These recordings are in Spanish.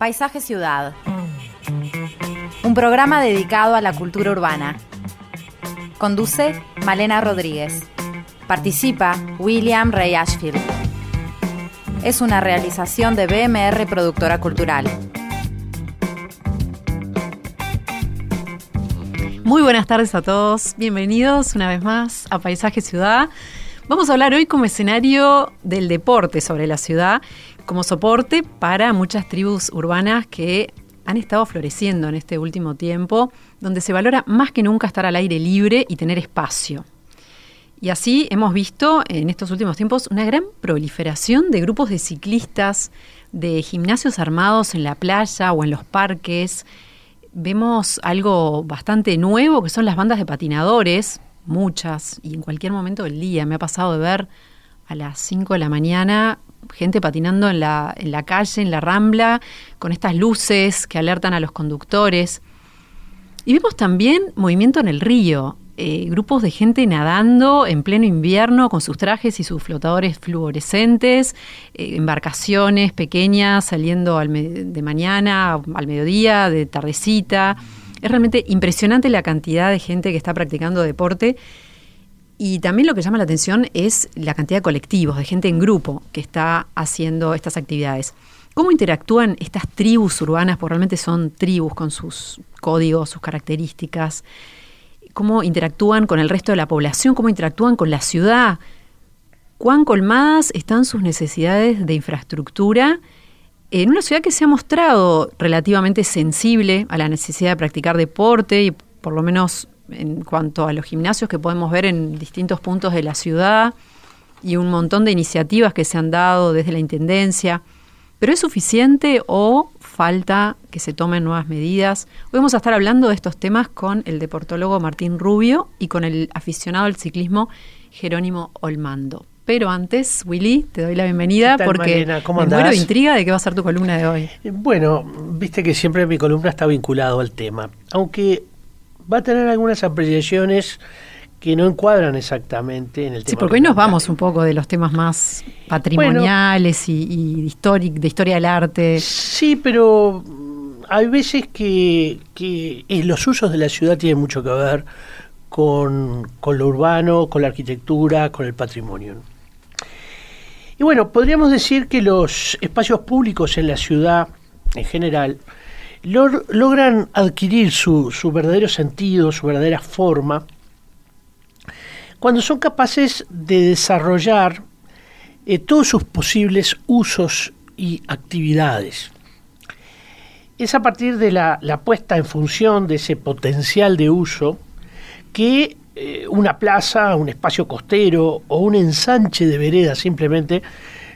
Paisaje Ciudad. Un programa dedicado a la cultura urbana. Conduce Malena Rodríguez. Participa William Ray Ashfield. Es una realización de BMR Productora Cultural. Muy buenas tardes a todos. Bienvenidos una vez más a Paisaje Ciudad. Vamos a hablar hoy como escenario del deporte sobre la ciudad, como soporte para muchas tribus urbanas que han estado floreciendo en este último tiempo, donde se valora más que nunca estar al aire libre y tener espacio. Y así hemos visto en estos últimos tiempos una gran proliferación de grupos de ciclistas, de gimnasios armados en la playa o en los parques. Vemos algo bastante nuevo que son las bandas de patinadores, muchas, y en cualquier momento del día. Me ha pasado de ver a las 5 de la mañana gente patinando en la, en la calle, en la rambla, con estas luces que alertan a los conductores. Y vemos también movimiento en el río, eh, grupos de gente nadando en pleno invierno con sus trajes y sus flotadores fluorescentes, eh, embarcaciones pequeñas saliendo al de mañana, al mediodía, de tardecita. Es realmente impresionante la cantidad de gente que está practicando deporte. Y también lo que llama la atención es la cantidad de colectivos, de gente en grupo que está haciendo estas actividades. ¿Cómo interactúan estas tribus urbanas? Porque realmente son tribus con sus códigos, sus características. ¿Cómo interactúan con el resto de la población? ¿Cómo interactúan con la ciudad? ¿Cuán colmadas están sus necesidades de infraestructura? en una ciudad que se ha mostrado relativamente sensible a la necesidad de practicar deporte y por lo menos en cuanto a los gimnasios que podemos ver en distintos puntos de la ciudad y un montón de iniciativas que se han dado desde la Intendencia. ¿Pero es suficiente o falta que se tomen nuevas medidas? Hoy vamos a estar hablando de estos temas con el deportólogo Martín Rubio y con el aficionado al ciclismo Jerónimo Olmando. Pero antes, Willy, te doy la bienvenida porque me muero de intriga de qué va a ser tu columna de hoy. Bueno, viste que siempre mi columna está vinculado al tema, aunque va a tener algunas apreciaciones que no encuadran exactamente en el tema. Sí, porque hoy nos vamos un poco de los temas más patrimoniales y, de historia del arte. Sí, pero hay veces que, que los usos de la ciudad tienen mucho que ver con, con, lo urbano, con la arquitectura, con el patrimonio. Y bueno, podríamos decir que los espacios públicos en la ciudad en general logran adquirir su, verdadero sentido, su verdadera forma, cuando son capaces de desarrollar eh, todos sus posibles usos y actividades. Es a partir de la, la puesta en función de ese potencial de uso que eh, una plaza, un espacio costero o un ensanche de vereda simplemente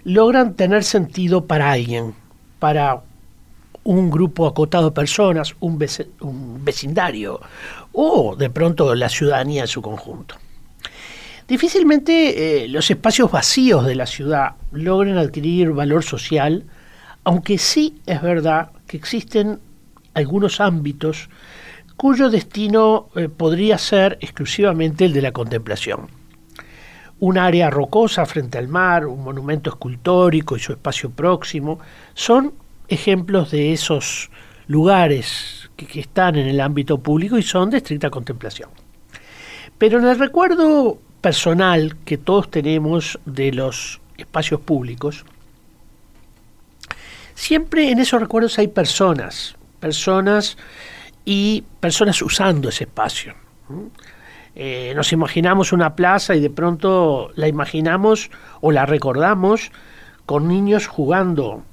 logran tener sentido para alguien, para un grupo acotado de personas, un, vecindario o de pronto la ciudadanía en su conjunto. Difícilmente eh, los espacios vacíos de la ciudad logren adquirir valor social, aunque sí es verdad que existen algunos ámbitos cuyo destino eh, podría ser exclusivamente el de la contemplación. Un área rocosa frente al mar, un monumento escultórico y su espacio próximo, son ejemplos de esos lugares que, están en el ámbito público y son de estricta contemplación. Pero en el recuerdo personal que todos tenemos de los espacios públicos, siempre en esos recuerdos hay personas, personas y personas usando ese espacio. Eh, nos imaginamos una plaza y de pronto la imaginamos o la recordamos con niños jugando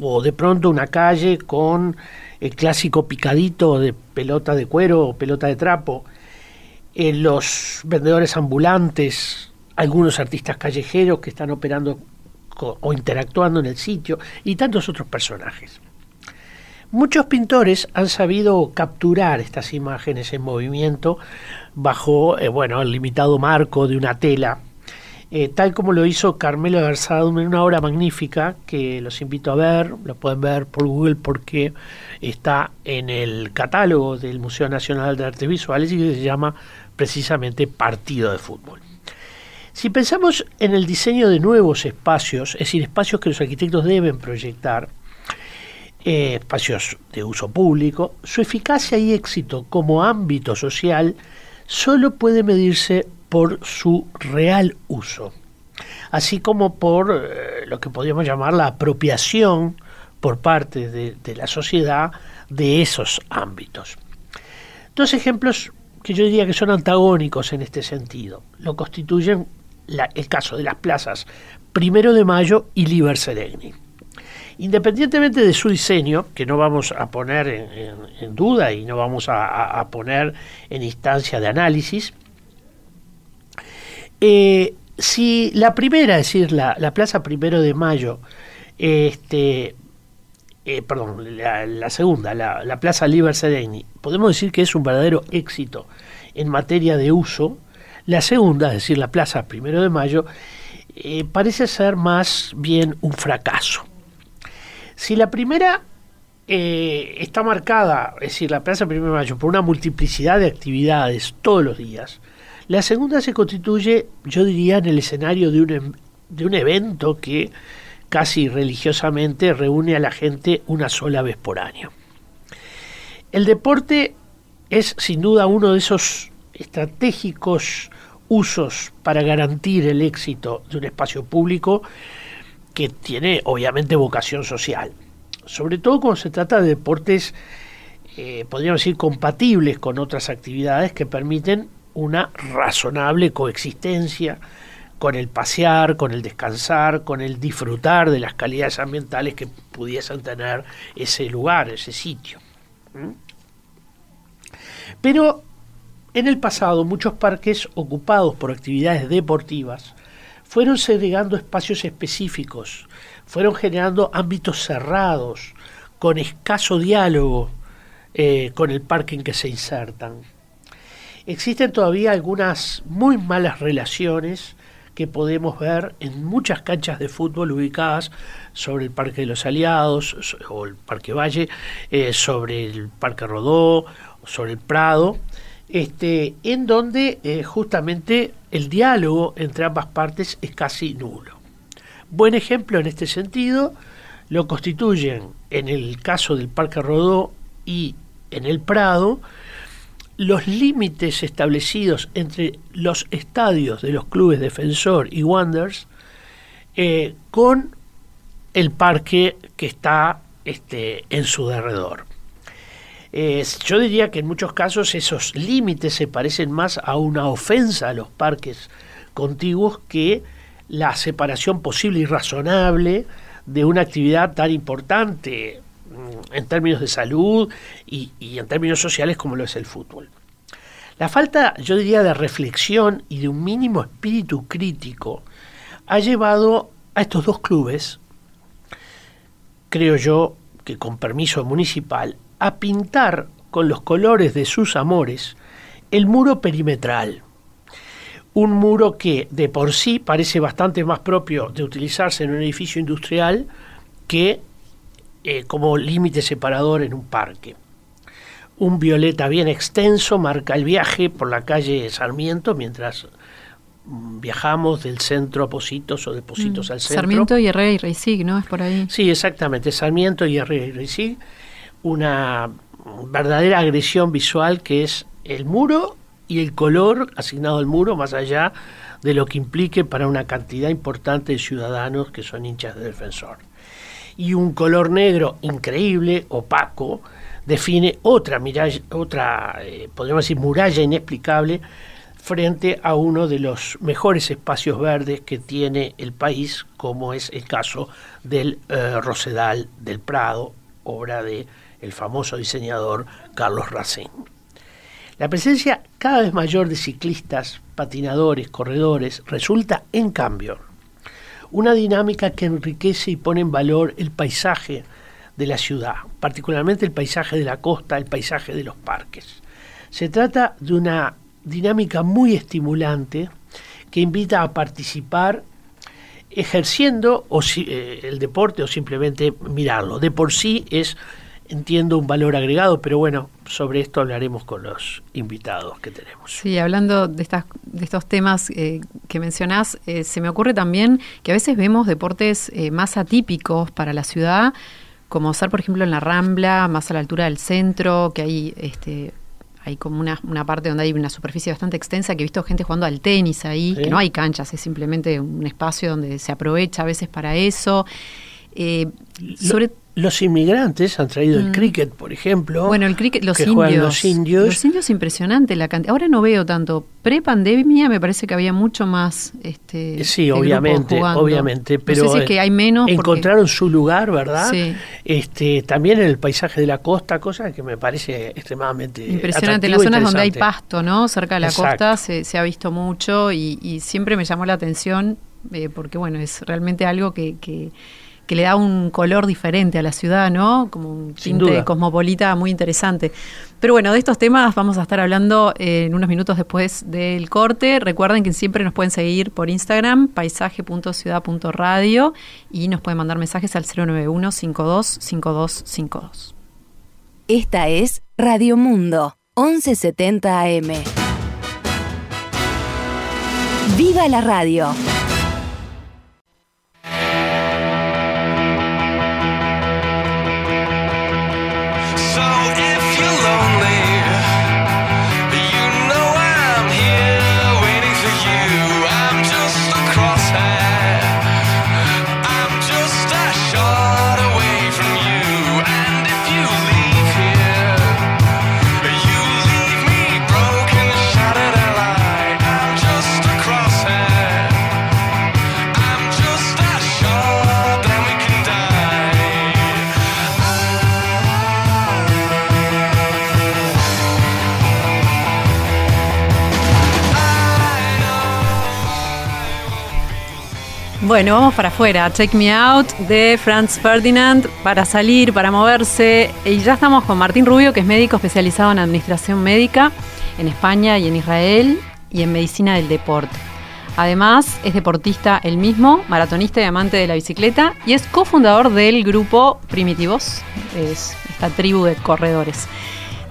o de pronto una calle con el clásico picadito de pelota de cuero o pelota de trapo, eh, los vendedores ambulantes, algunos artistas callejeros que están operando o interactuando en el sitio y tantos otros personajes. Muchos pintores han sabido capturar estas imágenes en movimiento bajo eh, bueno, el limitado marco de una tela, eh, tal como lo hizo Carmelo Garzado en una obra magnífica que los invito a ver, lo pueden ver por Google porque está en el catálogo del Museo Nacional de Artes Visuales y que se llama precisamente Partido de Fútbol. Si pensamos en el diseño de nuevos espacios, es decir, espacios que los arquitectos deben proyectar, eh, espacios de uso público, su eficacia y éxito como ámbito social solo puede medirse por su real uso, así como por eh, lo que podríamos llamar la apropiación por parte de, la sociedad de esos ámbitos. Dos ejemplos que yo diría que son antagónicos en este sentido. Lo constituyen el caso de las plazas Primero de Mayo y Liber Seregni. Independientemente de su diseño, que no vamos a poner en, duda y no vamos a, poner en instancia de análisis, eh, si la primera, es decir, la, Plaza Primero de Mayo, este, eh, perdón, la, segunda, la, Plaza Liber Seregni, podemos decir que es un verdadero éxito en materia de uso, la segunda, es decir, la Plaza Primero de Mayo, eh, parece ser más bien un fracaso. Si la primera está marcada, es decir, la Plaza Primero de Mayo, por una multiplicidad de actividades todos los días, la segunda se constituye, yo diría, en el escenario de un, em, de un evento que casi religiosamente reúne a la gente una sola vez por año. El deporte es sin duda uno de esos estratégicos usos para garantir el éxito de un espacio público que tiene obviamente vocación social. Sobre todo cuando se trata de deportes, eh, podríamos decir, compatibles con otras actividades que permiten una razonable coexistencia con el pasear, con el descansar, con el disfrutar de las calidades ambientales que pudiesen tener ese lugar, ese sitio. ¿Mm? Pero en el pasado muchos parques ocupados por actividades deportivas fueron segregando espacios específicos, fueron generando ámbitos cerrados, con escaso diálogo eh, con el parque en que se insertan. Existen todavía algunas muy malas relaciones que podemos ver en muchas canchas de fútbol ubicadas sobre el Parque de los Aliados o el Parque Valle, eh, sobre el Parque Rodó, sobre el Prado, este, en donde eh, justamente el diálogo entre ambas partes es casi nulo. Buen ejemplo en este sentido lo constituyen en el caso del Parque Rodó y en el Prado los límites establecidos entre los estadios de los clubes Defensor y Wanderers eh, con el parque que está este, en su derredor. Yo diría que en muchos casos esos límites se parecen más a una ofensa a los parques contiguos que la separación posible y razonable de una actividad tan importante en términos de salud y, y, en términos sociales como lo es el fútbol. La falta, yo diría, de reflexión y de un mínimo espíritu crítico ha llevado a estos dos clubes, creo yo que con permiso municipal, a pintar con los colores de sus amores el muro perimetral. Un muro que de por sí parece bastante más propio de utilizarse en un edificio industrial que eh, como límite separador en un parque. Un violeta bien extenso marca el viaje por la calle Sarmiento mientras viajamos del centro a Positos o de Positos mm, al centro. Sarmiento y Herrera y Reisig, ¿no? Es por ahí. Sí, exactamente. Sarmiento y Herrera y Reisig una verdadera agresión visual que es el muro y el color asignado al muro, más allá de lo que implique para una cantidad importante de ciudadanos que son hinchas de defensor. Y un color negro increíble, opaco, define otra, otra eh, podríamos decir, muralla inexplicable frente a uno de los mejores espacios verdes que tiene el país, como es el caso del eh, Rosedal del Prado, obra de el famoso diseñador Carlos Racine. La presencia cada vez mayor de ciclistas, patinadores, corredores resulta, en cambio, una dinámica que enriquece y pone en valor el paisaje de la ciudad, particularmente el paisaje de la costa, el paisaje de los parques. Se trata de una dinámica muy estimulante que invita a participar ejerciendo eh, el deporte o simplemente mirarlo. De por sí es entiendo un valor agregado, pero bueno, sobre esto hablaremos con los invitados que tenemos. Sí, hablando de, estas, de estos temas eh, que mencionás, eh, se me ocurre también que a veces vemos deportes eh, más atípicos para la ciudad, como ser, por ejemplo, en la Rambla, más a la altura del centro, que hay este, hay como una, una, parte donde hay una superficie bastante extensa que he visto gente jugando al tenis ahí, que no hay canchas, es simplemente un espacio donde se aprovecha a veces para eso. Eh, sobre los inmigrantes han traído el mm. cricket, por ejemplo. Bueno, el cricket, los indios. Los indios. Los indios impresionante la cantidad. Ahora no veo tanto. Pre-pandemia me parece que había mucho más. Este, sí, obviamente, obviamente. Pero no sé si es que hay menos. Encontraron su lugar, ¿verdad? Sí. Este, también en el paisaje de la costa, cosa que me parece extremadamente. Impresionante. En las zonas donde hay pasto, ¿no? Cerca de la costa se, se, ha visto mucho y, siempre me llamó la atención eh, porque, bueno, es realmente algo que, que que le da un color diferente a la ciudad, ¿no? Como un tinte cosmopolita muy interesante. Pero bueno, de estos temas vamos a estar hablando en unos minutos después del corte. Recuerden que siempre nos pueden seguir por Instagram, paisaje.ciudad.radio y nos pueden mandar mensajes al 091 525252. Esta es Radio Mundo, 1170 AM. ¡Viva la radio! Bueno, vamos para afuera. Check Me Out de Franz Ferdinand para salir, para moverse. Y ya estamos con Martín Rubio, que es médico especializado en administración médica en España y en Israel y en medicina del deporte. Además, es deportista él mismo, maratonista y amante de la bicicleta y es cofundador del grupo Primitivos, es esta tribu de corredores.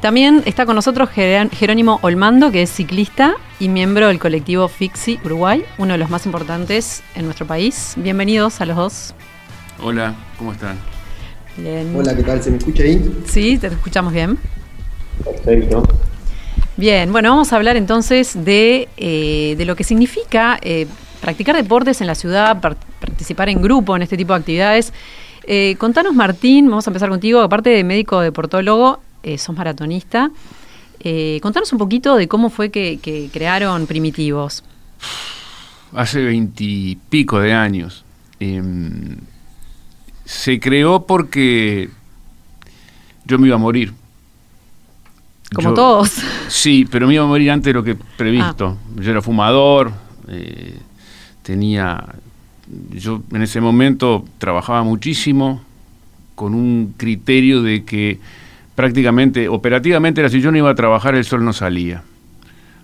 También está con nosotros Jerónimo Olmando, que es ciclista y miembro del colectivo Fixi Uruguay, uno de los más importantes en nuestro país. Bienvenidos a los dos. Hola, ¿cómo están? Bien. Hola, ¿qué tal? ¿Se me escucha ahí? Sí, te escuchamos bien. Perfecto. Bien, bueno, vamos a hablar entonces de, eh, de lo que significa eh, practicar deportes en la ciudad, participar en grupo en este tipo de actividades. Eh, contanos, Martín, vamos a empezar contigo, aparte de médico deportólogo, eh, sos maratonista. Eh, contanos un poquito de cómo fue que, crearon Primitivos. Hace veintipico de años. Em, se creó porque yo me iba a morir. Como todos. Sí, pero me iba a morir antes de lo que previsto. Ah. Yo era fumador, eh, tenía. Yo en ese momento trabajaba muchísimo con un criterio de que prácticamente, operativamente era si yo no iba a trabajar, el sol no salía.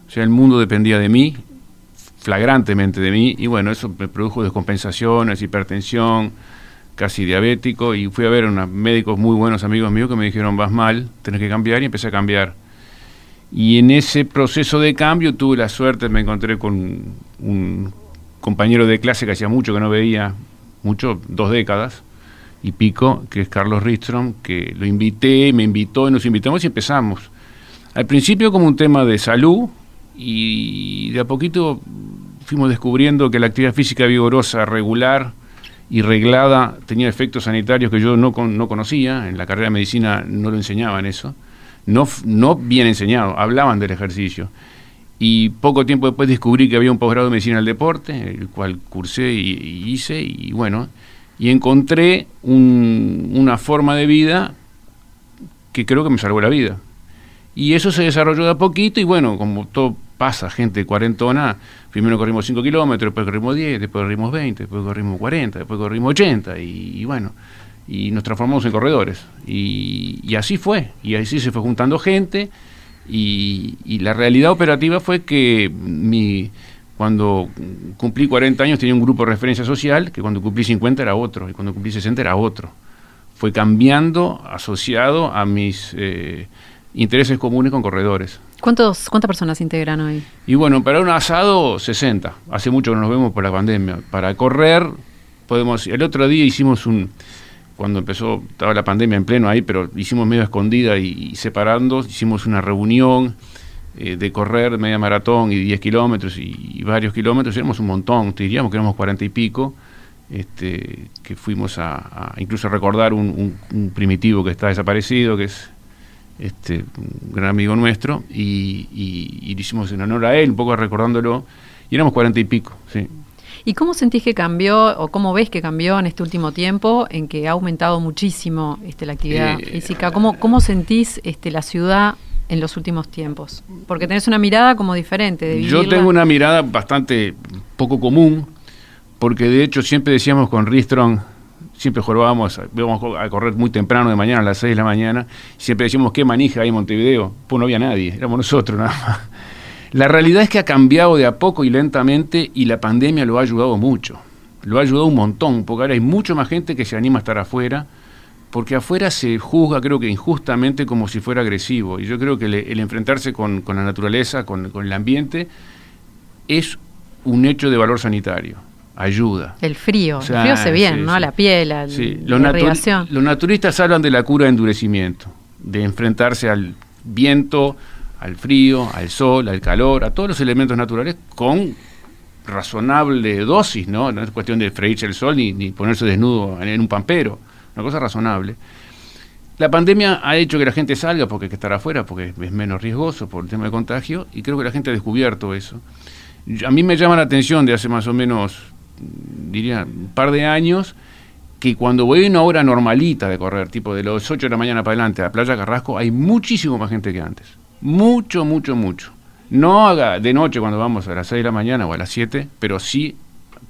O sea, el mundo dependía de mí, flagrantemente de mí, y bueno, eso me produjo descompensaciones, hipertensión, casi diabético, y fui a ver a unos médicos muy buenos amigos míos que me dijeron, vas mal, tenés que cambiar, y empecé a cambiar. Y en ese proceso de cambio tuve la suerte, me encontré con un compañero de clase que hacía mucho que no veía, mucho, dos décadas, y pico, que es Carlos Ristrom, que lo invité, me invitó y nos invitamos y empezamos. Al principio como un tema de salud y de a poquito fuimos descubriendo que la actividad física vigorosa, regular y reglada tenía efectos sanitarios que yo no, no conocía, en la carrera de medicina no lo enseñaban eso, no, no bien enseñado, hablaban del ejercicio. Y poco tiempo después descubrí que había un posgrado de medicina del deporte, el cual cursé y hice, y bueno, y encontré una forma de vida que creo que me salvó la vida. Y eso se desarrolló de a poquito y bueno, como todo pasa, gente cuarentona, primero corrimos 5 kilómetros, después corrimos 10, después corrimos 20, después corrimos 40, después corrimos 80 y, bueno, y nos transformamos en corredores. Y, así fue, y así se fue juntando gente y, y la realidad operativa fue que mi cuando cumplí 40 años tenía un grupo de referencia social, que cuando cumplí 50 era otro, y cuando cumplí 60 era otro. Fue cambiando asociado a mis eh, intereses comunes con corredores. ¿Cuántos, ¿Cuántas personas integran hoy? Y bueno, para un asado, 60. Hace mucho que nos vemos por la pandemia. Para correr, podemos... El otro día hicimos un... cuando empezó, estaba la pandemia en pleno ahí, pero hicimos medio escondida y, separando, hicimos una reunión eh, de correr media maratón y 10 kilómetros y, varios kilómetros, éramos un montón, te diríamos que éramos 40 y pico, este, que fuimos a, incluso a recordar un, primitivo que está desaparecido, que es este, un gran amigo nuestro, y, y, lo hicimos en honor a él, un poco recordándolo, y éramos 40 y pico, sí. ¿Y cómo sentís que cambió o cómo ves que cambió en este último tiempo en que ha aumentado muchísimo este, la actividad eh, física? ¿Cómo, ¿Cómo sentís este, la ciudad en los últimos tiempos? Porque tenés una mirada como diferente. De Yo tengo una mirada bastante poco común, porque de hecho siempre decíamos con Ristron, siempre jugábamos, íbamos a correr muy temprano de mañana, a las 6 de la mañana, siempre decíamos, ¿qué manija hay en Montevideo? Pues no había nadie, éramos nosotros nada más. La realidad es que ha cambiado de a poco y lentamente y la pandemia lo ha ayudado mucho. Lo ha ayudado un montón, porque ahora hay mucho más gente que se anima a estar afuera, porque afuera se juzga, creo que injustamente, como si fuera agresivo. Y yo creo que el enfrentarse con, la naturaleza, con, el ambiente, es un hecho de valor sanitario. Ayuda. El frío, el frío hace bien, ¿no? A la piel, la irrigación. Los naturistas hablan de la cura de endurecimiento, de enfrentarse al viento, al frío, al sol, al calor, a todos los elementos naturales con razonable dosis, ¿no? No es cuestión de freírse el sol ni, ponerse desnudo en, un pampero, una cosa razonable. La pandemia ha hecho que la gente salga porque hay que estar afuera, porque es menos riesgoso por el tema de contagio, y creo que la gente ha descubierto eso. A mí me llama la atención de hace más o menos, diría, un par de años, que cuando voy a una hora normalita de correr, tipo de los 8 de la mañana para adelante a Playa Carrasco, hay muchísimo más gente que antes. Mucho, mucho, mucho. No haga de noche cuando vamos a las 6 de la mañana o a las 7, pero sí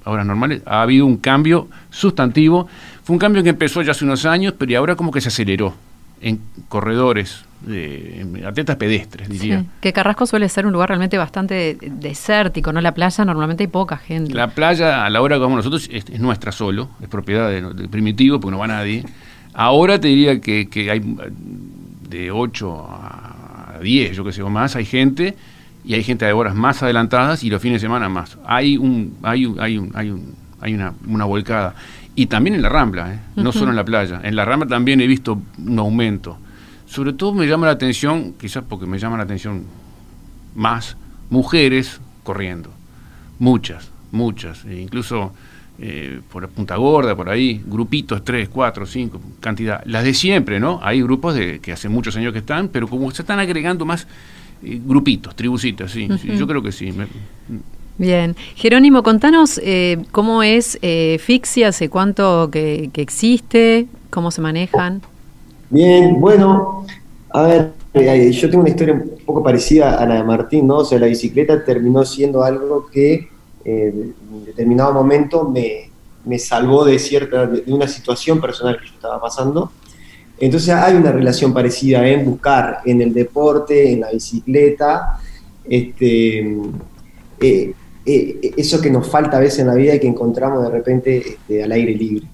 a horas normales. Ha habido un cambio sustantivo. Fue un cambio que empezó ya hace unos años, pero ahora como que se aceleró en corredores, de, atletas pedestres, diría. que Carrasco suele ser un lugar realmente bastante desértico, ¿no? La playa normalmente hay poca gente. La playa, a la hora que vamos nosotros, es, nuestra solo, es propiedad de, Primitivo, porque no va nadie. Ahora te diría que, que hay de 8 a 10, yo que sé, o más, hay gente y hay gente de horas más adelantadas y los fines de semana más. Hay un, hay un, hay un, hay un, hay una, una volcada. Y también en la Rambla, ¿eh? no solo en la playa. En la Rambla también he visto un aumento. Sobre todo me llama la atención, quizás porque me llama la atención más, mujeres corriendo. Muchas, muchas. E incluso eh, por Punta Gorda, por ahí, grupitos, tres, cuatro, cinco, cantidad. Las de siempre, ¿no? Hay grupos de que hace muchos años que están, pero como se están agregando más eh, grupitos, tribucitos, sí, yo creo que sí. Bien. Jerónimo, contanos eh, cómo es eh, hace cuánto que, existe, cómo se manejan. Bien, bueno, a ver, yo tengo una historia un poco parecida a la de Martín, ¿no? O sea, la bicicleta terminó siendo algo que en determinado momento me, me salvó de cierta, de una situación personal que yo estaba pasando. Entonces hay una relación parecida en buscar en el deporte, en la bicicleta, este, eh, eh, eso que nos falta a veces en la vida y que encontramos de repente este, al aire libre.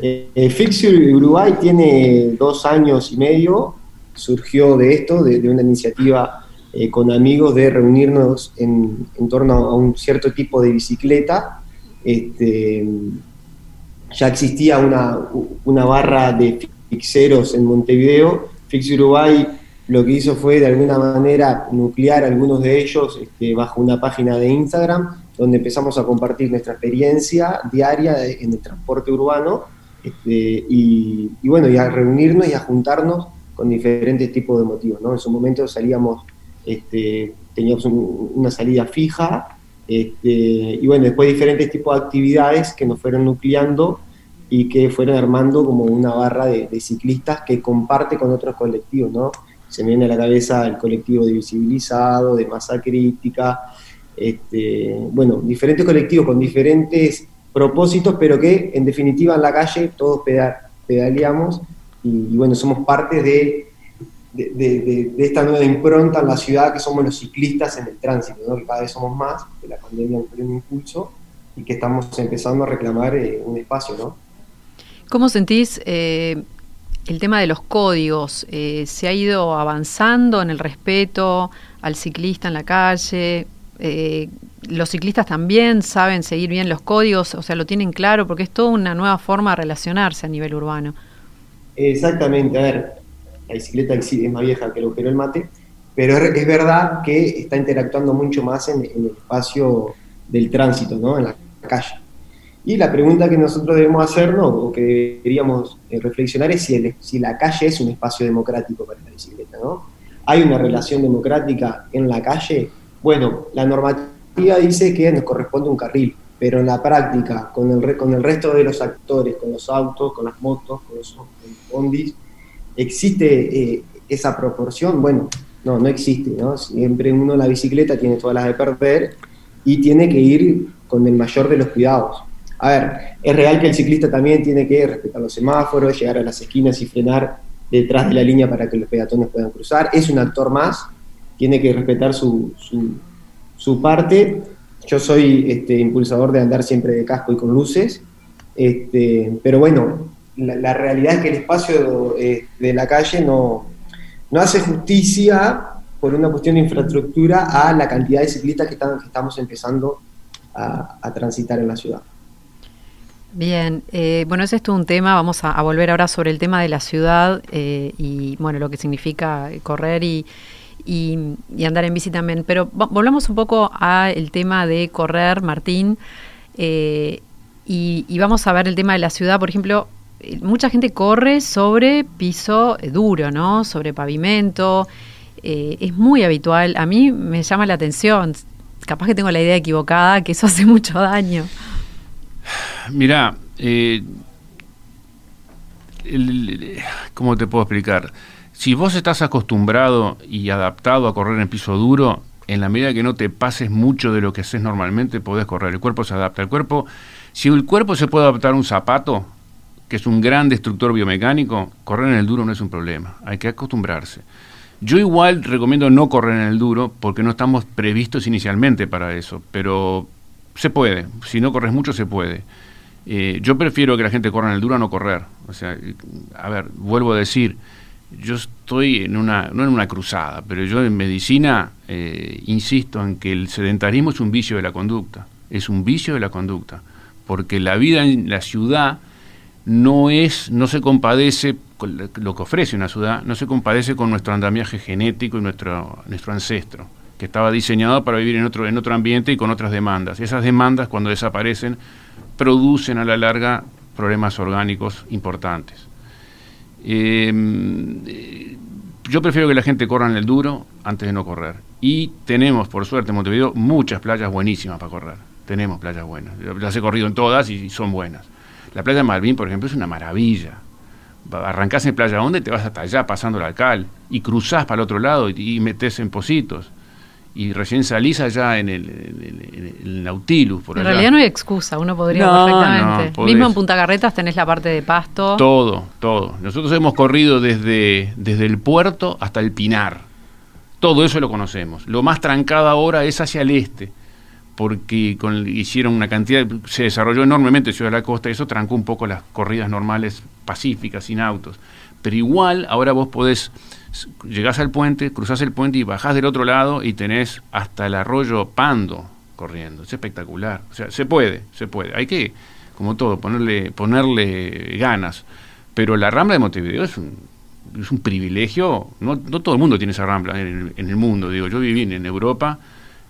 Eh, Fixture Uruguay tiene dos años y medio, surgió de esto, de una iniciativa eh, con amigos de reunirnos en, torno a un cierto tipo de bicicleta. Este, ya existía una, barra de fixeros en Montevideo. Fix Uruguay lo que hizo fue de alguna manera nuclear algunos de ellos este, bajo una página de Instagram, donde empezamos a compartir nuestra experiencia diaria en el transporte urbano este, y, bueno, y a reunirnos y a juntarnos con diferentes tipos de motivos. ¿no? En su momento salíamos este, teníamos una salida fija, y bueno, después diferentes tipos de actividades que nos fueron nucleando y que fueron armando como una barra de, ciclistas que comparte con otros colectivos, ¿no? Se me viene a la cabeza el colectivo de Visibilizado, de Masa Crítica, este, bueno, diferentes colectivos con diferentes propósitos, pero que en definitiva en la calle todos pedaleamos y, y bueno, somos parte de de, esta nueva impronta en la ciudad que somos los ciclistas en el tránsito, ¿no? que cada vez somos más, que la pandemia nos un impulso y que estamos empezando a reclamar eh, un espacio. ¿no? ¿Cómo sentís eh, el tema de los códigos? Eh, ¿Se ha ido avanzando en el respeto al ciclista en la calle? los ciclistas también saben seguir bien los códigos, o sea, lo tienen claro, porque es toda una nueva forma de relacionarse a nivel urbano. Exactamente, a ver, la bicicleta es más vieja que el agujero del mate, pero es, verdad que está interactuando mucho más en, el espacio del tránsito, ¿no? En la calle. Y la pregunta que nosotros debemos hacernos, o que deberíamos eh, reflexionar, es si, si la calle es un espacio democrático para la bicicleta, ¿no? ¿Hay una relación democrática en la calle? Bueno, la normativa dice que nos corresponde un carril, pero en la práctica, con el, con el resto de los actores, con los autos, con las motos, con los, bondis, ¿existe eh, esa proporción? Bueno, no, no existe, ¿no? Siempre uno la bicicleta tiene todas las de perder y tiene que ir con el mayor de los cuidados. A ver, es real que el ciclista también tiene que respetar los semáforos, llegar a las esquinas y frenar detrás de la línea para que los peatones puedan cruzar. Es un actor más, tiene que respetar su, su parte yo soy este, impulsador de andar siempre de casco y con luces, este, pero bueno, la, realidad es que el espacio eh, de la calle no, no hace justicia por una cuestión de infraestructura a la cantidad de ciclistas que, estamos empezando a, transitar en la ciudad. Bien, eh, bueno, ese es todo un tema. Vamos a, volver ahora sobre el tema de la ciudad eh, y bueno, lo que significa correr y, y, andar en bici también. Pero volvamos un poco al tema de correr, Martín, eh, y, vamos a ver el tema de la ciudad. Por ejemplo, eh, mucha gente corre sobre piso duro, ¿no? Sobre pavimento. Eh, es muy habitual. A mí me llama la atención. Capaz que tengo la idea equivocada, que eso hace mucho daño. Mirá, ¿cómo te puedo explicar? Si vos estás acostumbrado y adaptado a correr en piso duro, en la medida que no te pases mucho de lo que haces normalmente, podés correr. El cuerpo se adapta. El cuerpo, si el cuerpo se puede adaptar a un zapato, que es un gran destructor biomecánico, correr en el duro no es un problema. Hay que acostumbrarse. Yo igual recomiendo no correr en el duro porque no estamos previstos inicialmente para eso, pero se puede. Si no corres mucho, se puede. Eh, yo prefiero que la gente corra en el duro a no correr. O sea, a ver, vuelvo a decir, yo estoy en una, no en una cruzada, pero yo en medicina eh, insisto en que el sedentarismo es un vicio de la conducta, es un vicio de la conducta, porque la vida en la ciudad no es, no se compadece con lo que ofrece una ciudad, no se compadece con nuestro andamiaje genético y nuestro, nuestro ancestro, que estaba diseñado para vivir en otro, en otro ambiente y con otras demandas. Esas demandas, cuando desaparecen, producen a la larga problemas orgánicos importantes. Em, eh, yo prefiero que la gente corra en el duro antes de no correr. Y tenemos, por suerte, en Montevideo muchas playas buenísimas para correr. Tenemos playas buenas. Las he corrido en todas y son buenas. La playa de Malvin, por ejemplo, es una maravilla. Arrancás en Playa Honda y te vas hasta allá pasando el alcal y cruzás para el otro lado y, y metes en Positos y recién salís allá en el, Nautilus. Por en realidad no hay excusa, uno podría perfectamente. Mismo en Punta Carretas tenés la parte de pasto. Todo, todo. Nosotros hemos corrido desde, desde el puerto hasta el Pinar. Todo eso lo conocemos. Lo más trancado ahora es hacia el este, porque con, hicieron una cantidad, se desarrolló enormemente Ciudad de la Costa y eso trancó un poco las corridas normales pacíficas, sin autos. Pero igual ahora vos podés llegás al puente, cruzás el puente y bajás del otro lado y tenés hasta el arroyo Pando corriendo. Es espectacular. O sea, se puede, se puede. Hay que, como todo, ponerle, ponerle ganas. Pero la Rambla de Montevideo es un, es un privilegio. No, no todo el mundo tiene esa Rambla en, el mundo. Digo, yo viví en Europa.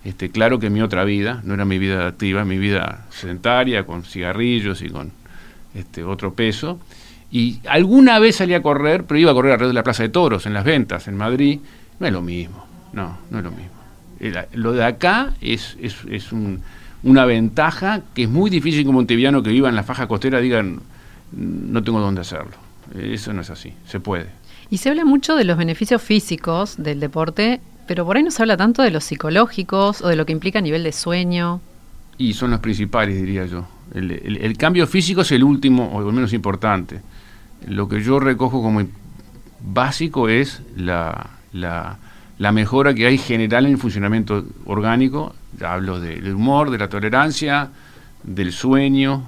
Este, claro que mi otra vida, no era mi vida activa, mi vida sedentaria, con cigarrillos y con este, otro peso. Y alguna vez salí a correr, pero iba a correr alrededor de la Plaza de Toros, en las ventas, en Madrid. No es lo mismo, no, no es lo mismo. lo de acá es, es, es una ventaja que es muy difícil que un monteviano que viva en la faja costera digan, no tengo dónde hacerlo. Eso no es así, se puede. Y se habla mucho de los beneficios físicos del deporte, pero por ahí no se habla tanto de los psicológicos o de lo que implica a nivel de sueño. Y son los principales, diría yo. El, el cambio físico es el último, o el menos importante lo que yo recojo como básico es la, la, mejora que hay general en el funcionamiento orgánico. Hablo del humor, de la tolerancia, del sueño,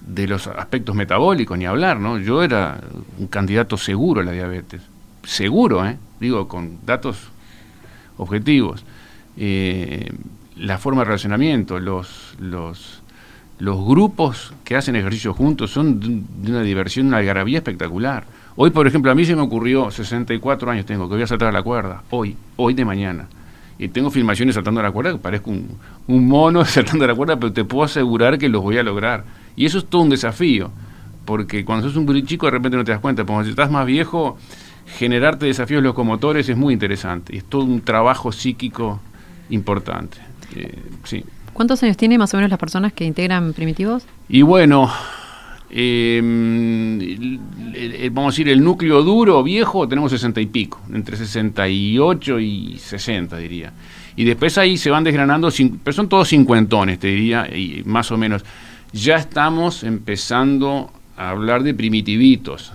de los aspectos metabólicos, ni hablar, ¿no? Yo era un candidato seguro a la diabetes. Seguro, ¿eh? Digo, con datos objetivos. Eh, la forma de relacionamiento, los, los, los grupos que hacen ejercicio juntos son de una diversión, una algarabía espectacular. Hoy, por ejemplo, a mí se me ocurrió, 64 años tengo, que voy a saltar a la cuerda, hoy, hoy de mañana. Y tengo filmaciones saltando a la cuerda, que parezco un, mono saltando a la cuerda, pero te puedo asegurar que los voy a lograr. Y eso es todo un desafío, porque cuando sos un chico de repente no te das cuenta, porque si estás más viejo, generarte desafíos locomotores es muy interesante. Y es todo un trabajo psíquico importante. Eh, sí. ¿Cuántos años tiene más o menos las personas que integran Primitivos? Y bueno, eh, vamos a decir, el núcleo duro, viejo, tenemos 60 y pico, entre 68 y 60 diría. Y después ahí se van desgranando, pero son todos cincuentones, te diría, y más o menos. Ya estamos empezando a hablar de primitivitos,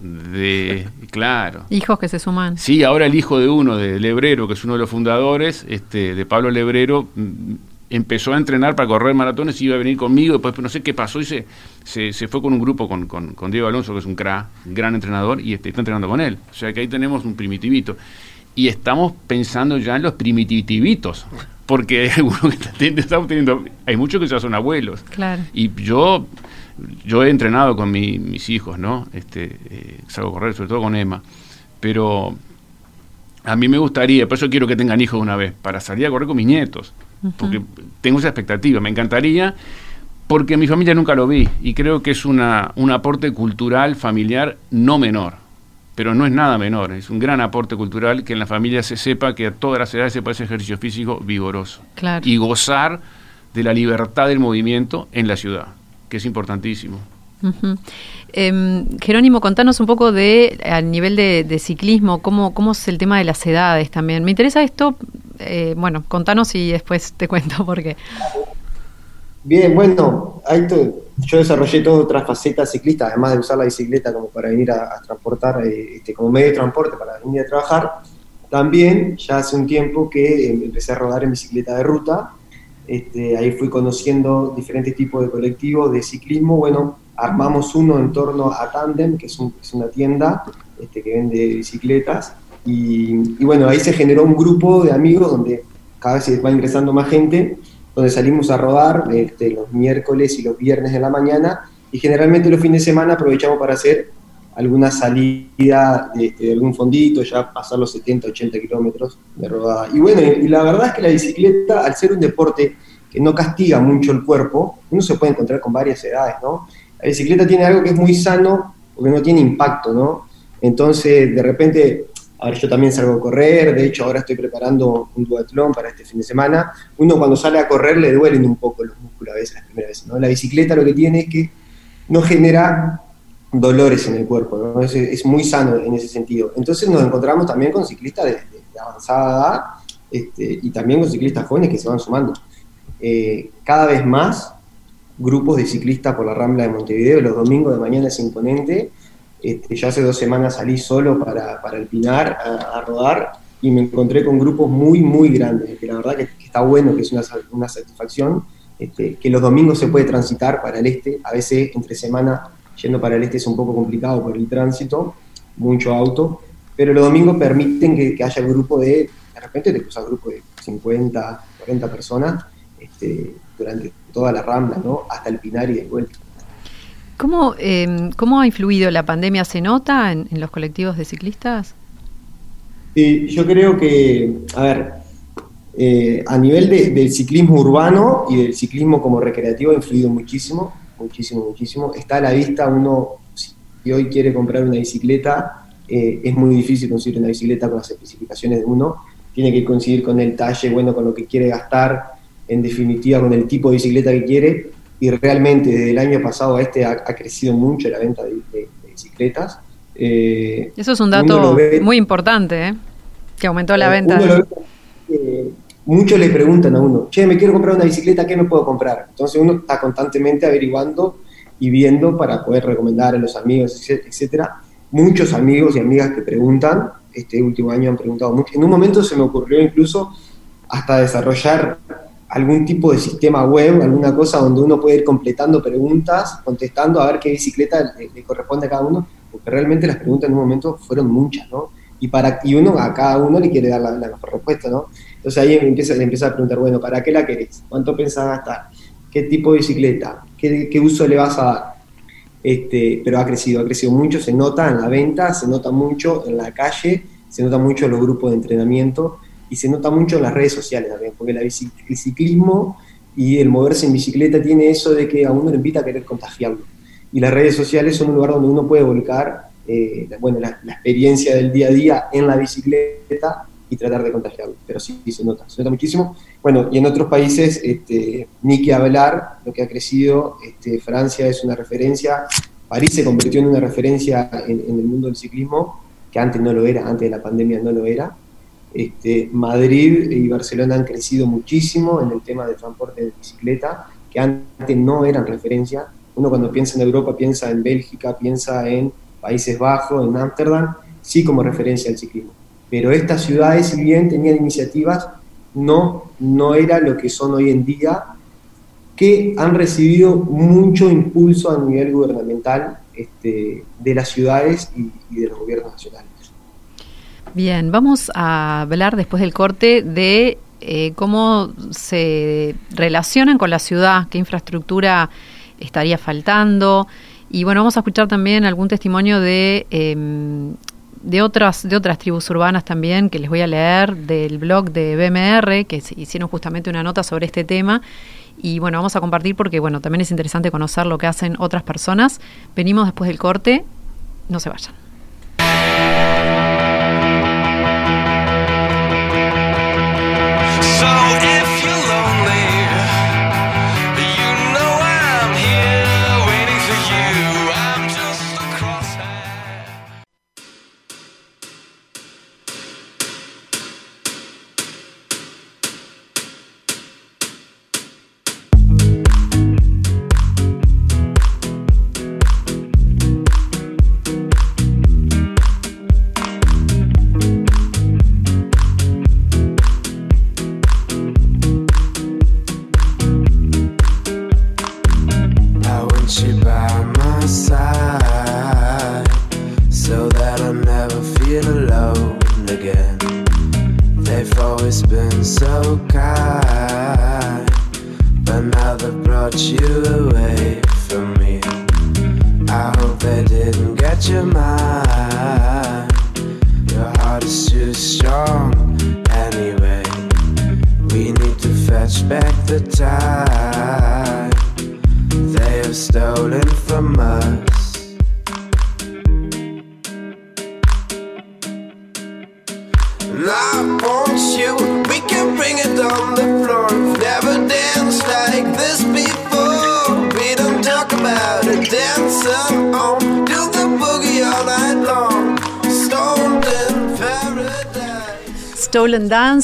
de claro hijos que se suman sí ahora el hijo de uno de Lebrero que es uno de los fundadores este de Pablo Lebrero empezó a entrenar para correr maratones y iba a venir conmigo, después no sé qué pasó y se, se, fue con un grupo con, con, Diego Alonso, que es un crack, gran entrenador, y este, está entrenando con él. O sea que ahí tenemos un primitivito. Y estamos pensando ya en los primitivitos, porque hay algunos que estamos teniendo, hay muchos que ya son abuelos. Claro. Y yo, yo he entrenado con mis hijos, ¿no? Este, eh, salgo a correr, sobre todo con Emma, pero a mí me gustaría, por eso quiero que tengan hijos una vez, para salir a correr con mis nietos porque tengo esa expectativa, me encantaría, porque mi familia nunca lo vi y creo que es una, un aporte cultural, familiar no menor, pero no es nada menor, es un gran aporte cultural que en la familia se sepa que a todas las edades se puede hacer ejercicio físico vigoroso y gozar de la libertad del movimiento en la ciudad, que es importantísimo. Em, Jerónimo, contanos un poco de, al nivel de, ciclismo, cómo, cómo es el tema de las edades también. Me interesa esto, eh, bueno, contanos y después te cuento por qué. Bien, bueno, yo desarrollé toda otra faceta ciclista, además de usar la bicicleta como para venir a, transportar, eh, este, como medio de transporte para venir a trabajar. También ya hace un tiempo que em, empecé a rodar en bicicleta de ruta. Este, ahí fui conociendo diferentes tipos de colectivos de ciclismo. Bueno, armamos uno en torno a Tandem, que es, una tienda este, que vende bicicletas. Y, bueno, ahí se generó un grupo de amigos donde cada vez se va ingresando más gente, donde salimos a rodar este, los miércoles y los viernes de la mañana. Y generalmente los fines de semana aprovechamos para hacer alguna salida de, algún fondito, ya pasar los 70, 80 kilómetros de rodada. Y bueno, y la verdad es que la bicicleta, al ser un deporte que no castiga mucho el cuerpo, uno se puede encontrar con varias edades, ¿no? La bicicleta tiene algo que es muy sano porque no tiene impacto, ¿no? Entonces, de repente, a ver, yo también salgo a correr, de hecho ahora estoy preparando un duatlón para este fin de semana. Uno cuando sale a correr le duelen un poco los músculos a veces las primeras veces, ¿no? La bicicleta lo que tiene es que no genera dolores en el cuerpo, ¿no? es, muy sano en ese sentido. Entonces nos encontramos también con ciclistas de, avanzada edad este, y también con ciclistas jóvenes que se van sumando. Eh, cada vez más grupos de ciclistas por la Rambla de Montevideo, los domingos de mañana es imponente. Este, hace dos semanas salí solo para, para alpinar, a, rodar, y me encontré con grupos muy, muy grandes, que la verdad que, está bueno, que es una, una satisfacción, este, que los domingos se puede transitar para el este, a veces entre semana yendo para el este es un poco complicado por el tránsito, mucho auto, pero los domingos permiten que, haya el grupo de, de repente te cruzas grupo de 50, 40 personas este, durante toda la rambla, ¿no? hasta el Pinar y de vuelta. ¿Cómo, em, ¿Cómo ha influido la pandemia? ¿Se nota en, los colectivos de ciclistas? Sí, yo creo que, a ver, eh, a nivel del ciclismo urbano y del ciclismo como recreativo ha influido muchísimo, muchísimo, muchísimo. Está a la vista uno, si hoy quiere comprar una bicicleta, eh, es muy difícil conseguir una bicicleta con las especificaciones de uno. Tiene que coincidir con el talle, bueno, con lo que quiere gastar, en definitiva con el tipo de bicicleta que quiere y realmente desde el año pasado a este ha, crecido mucho la venta de, bicicletas. Eh, Eso es un dato muy importante, ¿eh? que aumentó la eh, venta. muchos le preguntan a uno, che, me quiero comprar una bicicleta, ¿qué me puedo comprar? Entonces uno está constantemente averiguando y viendo para poder recomendar a los amigos, etcétera. Muchos amigos y amigas que preguntan, este último año han preguntado mucho. En un momento se me ocurrió incluso hasta desarrollar algún tipo de sistema web, alguna cosa donde uno puede ir completando preguntas, contestando a ver qué bicicleta le, corresponde a cada uno, porque realmente las preguntas en un momento fueron muchas, ¿no? Y, para, y uno a cada uno le quiere dar la, mejor respuesta, ¿no? Entonces ahí empieza, le empieza a preguntar, bueno, ¿para qué la querés? ¿Cuánto pensás gastar? ¿Qué tipo de bicicleta? ¿Qué, qué uso le vas a dar? este, pero ha crecido, ha crecido mucho, se nota en la venta, se nota mucho en la calle, se nota mucho en los grupos de entrenamiento y se nota mucho en las redes sociales también, porque el ciclismo y el moverse en bicicleta tiene eso de que a uno le invita a querer contagiarlo. Y las redes sociales son un lugar donde uno puede volcar eh, bueno, la, experiencia del día a día en la bicicleta y tratar de contagiarlo. Pero sí, se nota, se nota muchísimo. Bueno, y en otros países, este, ni que hablar, lo que ha crecido, este, Francia es una referencia, París se convirtió en una referencia en, el mundo del ciclismo, que antes no lo era, antes de la pandemia no lo era. Este, Madrid y Barcelona han crecido muchísimo en el tema de transporte de bicicleta, que antes no eran referencia. Uno cuando piensa en Europa piensa en Bélgica, piensa en Países Bajos, en Ámsterdam, sí como referencia al ciclismo. Pero estas ciudades, si bien tenían iniciativas, no, no era lo que son hoy en día, que han recibido mucho impulso a nivel gubernamental este, de las ciudades y, de los gobiernos nacionales. Bien, vamos a hablar después del corte de eh, cómo se relacionan con la ciudad, qué infraestructura estaría faltando. Y bueno, vamos a escuchar también algún testimonio de em, de otras, de otras tribus urbanas también, que les voy a leer del blog de BMR, que hicieron justamente una nota sobre este tema. Y bueno, vamos a compartir porque bueno, también es interesante conocer lo que hacen otras personas. Venimos después del corte, no se vayan.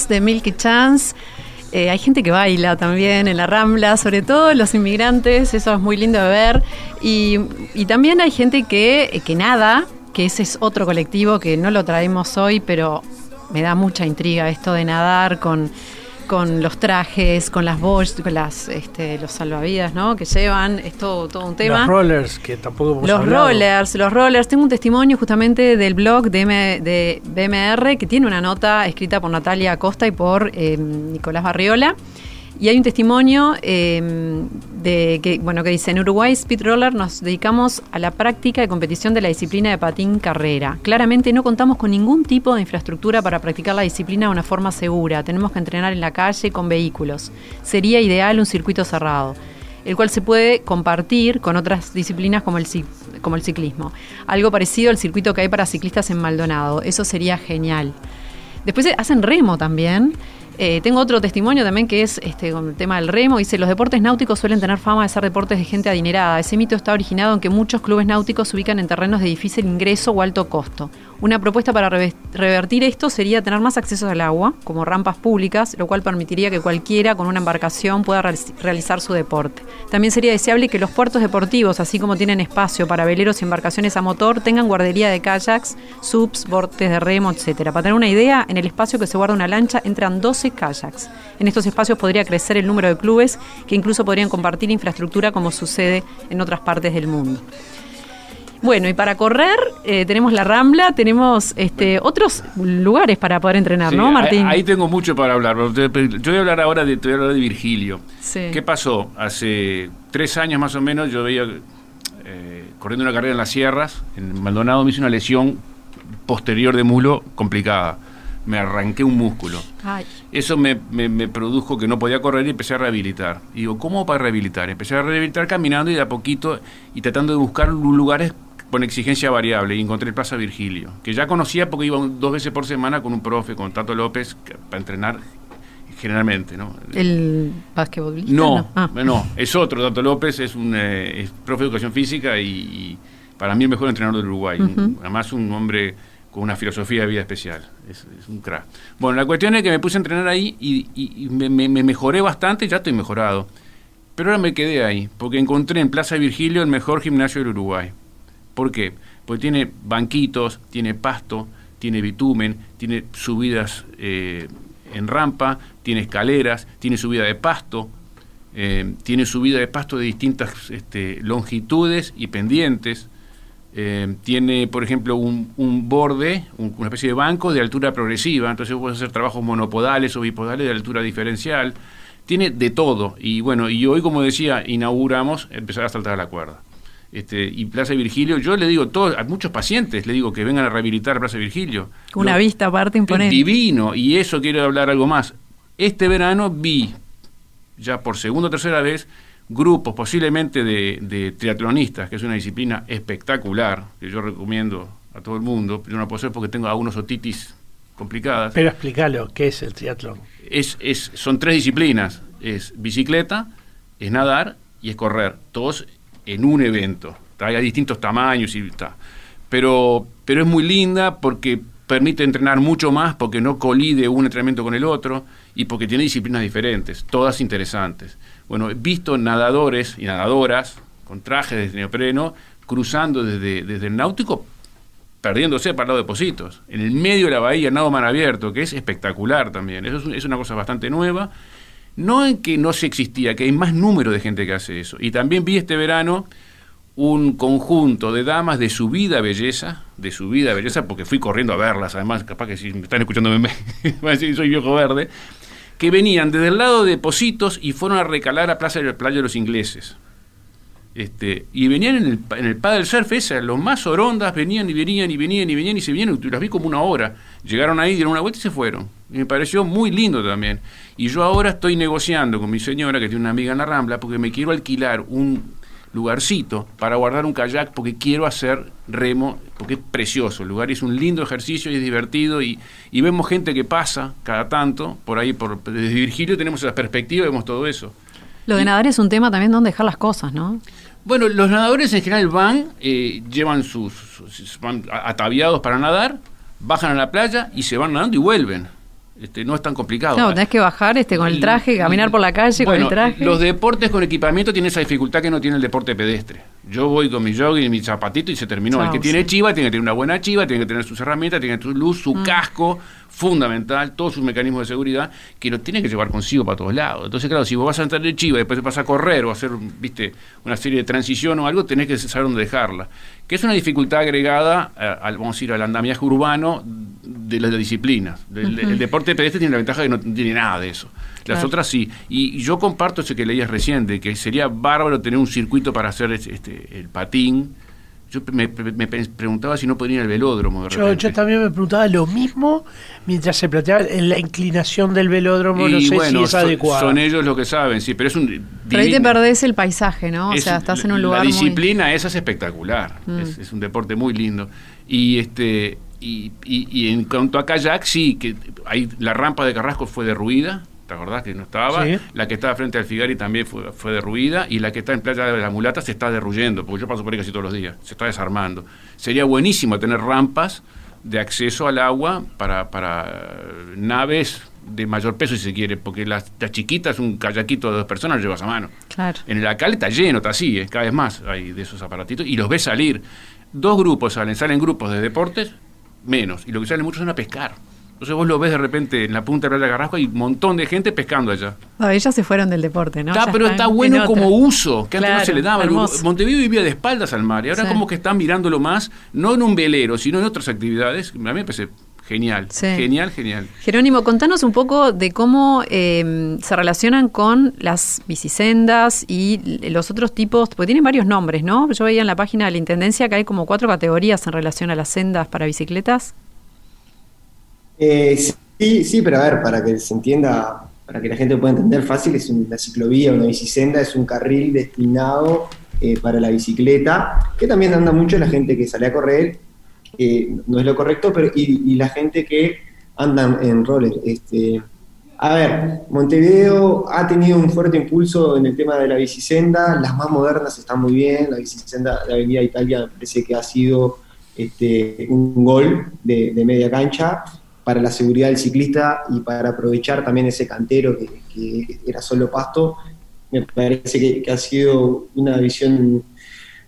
De Milky Chance. Eh, hay gente que baila también en la Rambla, sobre todo los inmigrantes, eso es muy lindo de ver. Y, también hay gente que, que nada, que ese es otro colectivo que no lo traemos hoy, pero me da mucha intriga esto de nadar con con los trajes, con las bosch, con las, este, los salvavidas, ¿no? Que llevan, es todo, un tema. Los rollers, que tampoco hemos Los rollers, los rollers. Tengo un testimonio justamente del blog de, de BMR que tiene una nota escrita por Natalia Acosta y por eh, Nicolás Barriola y hay un testimonio em, de que, bueno, que dice, en Uruguay Speed Roller nos dedicamos a la práctica de competición de la disciplina de patín carrera. Claramente no contamos con ningún tipo de infraestructura para practicar la disciplina de una forma segura. Tenemos que entrenar en la calle con vehículos. Sería ideal un circuito cerrado el cual se puede compartir con otras disciplinas como el, como el ciclismo. Algo parecido al circuito que hay para ciclistas en Maldonado. Eso sería genial. Después hacen remo también. Eh, tengo otro testimonio también que es este, con el tema del remo. Dice, los deportes náuticos suelen tener fama de ser deportes de gente adinerada. Ese mito está originado en que muchos clubes náuticos se ubican en terrenos de difícil ingreso o alto costo. Una propuesta para revertir esto sería tener más acceso al agua, como rampas públicas, lo cual permitiría que cualquiera con una embarcación pueda realizar su deporte. También sería deseable que los puertos deportivos, así como tienen espacio para veleros y embarcaciones a motor, tengan guardería de kayaks, subs, bordes de remo, etc. Para tener una idea, en el espacio que se guarda una lancha entran 12 kayaks. En estos espacios podría crecer el número de clubes que incluso podrían compartir infraestructura como sucede en otras partes del mundo. Bueno, y para correr eh, tenemos la Rambla, tenemos este, otros lugares para poder entrenar, ¿no, Martín? Ahí, tengo mucho para hablar. Yo voy a hablar ahora de, voy a hablar de Virgilio. ¿Qué pasó? Hace tres años más o menos yo veía eh, corriendo una carrera en las sierras, en Maldonado me hice una lesión posterior de muslo complicada. Me arranqué un músculo. Eso me, produjo que no podía correr y empecé a rehabilitar. Y digo, ¿cómo para rehabilitar? Empecé a rehabilitar caminando y de a poquito y tratando de buscar lugares con exigencia variable. Y encontré el Plaza Virgilio, que ya conocía porque iba dos veces por semana con un profe, con Tato López, para entrenar generalmente, ¿no? ¿El basquetbolista? No, no, ah. es otro. Tato López es un eh, profe de educación física y, para mí el mejor entrenador del Uruguay. Además, un hombre con una filosofía de vida especial. Es, un crack. Bueno, la cuestión es que me puse a entrenar ahí y, me, mejoré bastante, ya estoy mejorado. Pero ahora me quedé ahí, porque encontré en Plaza Virgilio el mejor gimnasio del Uruguay. ¿Por qué? Porque tiene banquitos, tiene pasto, tiene bitumen, tiene subidas eh, en rampa, tiene escaleras, tiene subida de pasto, eh, tiene subida de pasto de distintas este, longitudes y pendientes. Eh, tiene, por ejemplo, un, borde, una especie de banco de altura progresiva, entonces puedes hacer trabajos monopodales o bipodales de altura diferencial. Tiene de todo. Y bueno, y hoy, como decía, inauguramos empezar a saltar la cuerda. Este, y Plaza Virgilio, yo le digo todos, a muchos pacientes le digo que vengan a rehabilitar Plaza Virgilio. Una vista aparte imponente. Divino, y eso quiero hablar algo más. Este verano vi, ya por segunda o tercera vez, grupos posiblemente de, triatlonistas, que es una disciplina espectacular, que yo recomiendo a todo el mundo. Yo no puedo ser porque tengo algunos otitis complicadas. Pero explícalo, ¿qué es el triatlón? Es, es, son tres disciplinas, es bicicleta, es nadar y es correr. Todos en un evento. Hay distintos tamaños y está. Pero, pero es muy linda porque permite entrenar mucho más porque no colide un entrenamiento con el otro y porque tiene disciplinas diferentes, todas interesantes. Bueno, he visto nadadores y nadadoras con trajes de neopreno cruzando desde, desde el náutico perdiéndose para el lado de Positos, en el medio de la bahía, nado mar abierto, que es espectacular también. Eso es, es una cosa bastante nueva no en que no se existía, que hay más número de gente que hace eso. Y también vi este verano un conjunto de damas de su vida belleza, de su vida belleza, porque fui corriendo a verlas, además, capaz que si me están escuchando me van a decir soy viejo verde, que venían desde el lado de Positos y fueron a recalar a Plaza de la Playa de los Ingleses. Este, y venían en el, en el paddle surf esa, los más orondas venían y venían y venían y venían y se vinieron, y las vi como una hora. Llegaron ahí, dieron una vuelta y se fueron. Me pareció muy lindo también. Y yo ahora estoy negociando con mi señora, que tiene una amiga en la Rambla, porque me quiero alquilar un lugarcito para guardar un kayak porque quiero hacer remo, porque es precioso el lugar, es un lindo ejercicio y es divertido y, y vemos gente que pasa cada tanto, por ahí, por, desde Virgilio tenemos esa perspectiva, vemos todo eso. Lo de nadar es un tema también donde dejar las cosas, ¿no? Bueno, los nadadores en general van, eh, llevan sus, van ataviados para nadar, bajan a la playa y se van nadando y vuelven. Este, no es tan complicado. No, tenés que bajar este, con el traje, caminar por la calle con el traje. Los deportes con equipamiento tienen esa dificultad que no tiene el deporte pedestre. Yo voy con mi jogging y mi zapatito y se terminó. el que tiene chiva tiene que tener una buena chiva, tiene que tener sus herramientas, tiene que tener su luz, su mm. casco, fundamental, todos sus mecanismos de seguridad, que lo tiene que llevar consigo para todos lados. Entonces, claro, si vos vas a entrar de chiva y después te vas a correr o a hacer, viste, una serie de transición o algo, tenés que saber dónde dejarla. Que es una dificultad agregada, eh, al, vamos a ir al andamiaje urbano de las disciplinas. El, deporte pedestre tiene la ventaja de que no tiene nada de eso. Las otras sí. Y, yo comparto ese que leías recién, de que sería bárbaro tener un circuito para hacer este, el patín, yo me, preguntaba si no podría ir al velódromo. yo, también me preguntaba lo mismo mientras se planteaba en la inclinación del velódromo. no sé si es adecuado. Son ellos los que saben, sí, pero es un. Pero ahí te perdés el paisaje, ¿no? o sea, estás en un lugar. La disciplina esa es espectacular. Mm. Es, un deporte muy lindo. Y este. Y, y, en cuanto a kayak, sí, que hay, la rampa de Carrasco fue derruida, ¿te acordás que no estaba? La que estaba frente al Figari también fue, fue derruida y la que está en Playa de la Mulata se está derruyendo, porque yo paso por ahí casi todos los días, se está desarmando. Sería buenísimo tener rampas de acceso al agua para, para naves de mayor peso, si se quiere, porque las, chiquitas, un kayakito de dos personas, lo llevas a mano. Claro. En el Acal está lleno, está así, ¿eh? cada vez más hay de esos aparatitos, y los ves salir. Dos grupos salen, salen grupos de deportes, menos, y lo que salen muchos son a pescar. Entonces vos lo ves de repente en la punta de la Garrasco y un montón de gente pescando allá. No, ellas se fueron del deporte, ¿no? Está, pero está bueno como uso, que antes no se le daba. Montevideo vivía de espaldas al mar y ahora como que están mirándolo más, no en un velero, sino en otras actividades. A mí me parece Genial, genial, genial. Jerónimo, contanos un poco de cómo em, se relacionan con las bicisendas y los otros tipos, porque tienen varios nombres, ¿no? Yo veía en la página de la Intendencia que hay como cuatro categorías en relación a las sendas para bicicletas. Eh, sí, sí, pero a ver, para que se entienda, para que la gente pueda entender fácil, es una ciclovía, una bicisenda, es un carril destinado eh, para la bicicleta, que también anda mucho la gente que sale a correr no es lo correcto, pero y, la gente que anda en roller. Este, a ver, Montevideo ha tenido un fuerte impulso en el tema de la bicisenda, las más modernas están muy bien, la bicisenda de Avenida Italia parece que ha sido este, un gol de, media cancha para la seguridad del ciclista y para aprovechar también ese cantero que, era solo pasto, me parece que, que ha sido una visión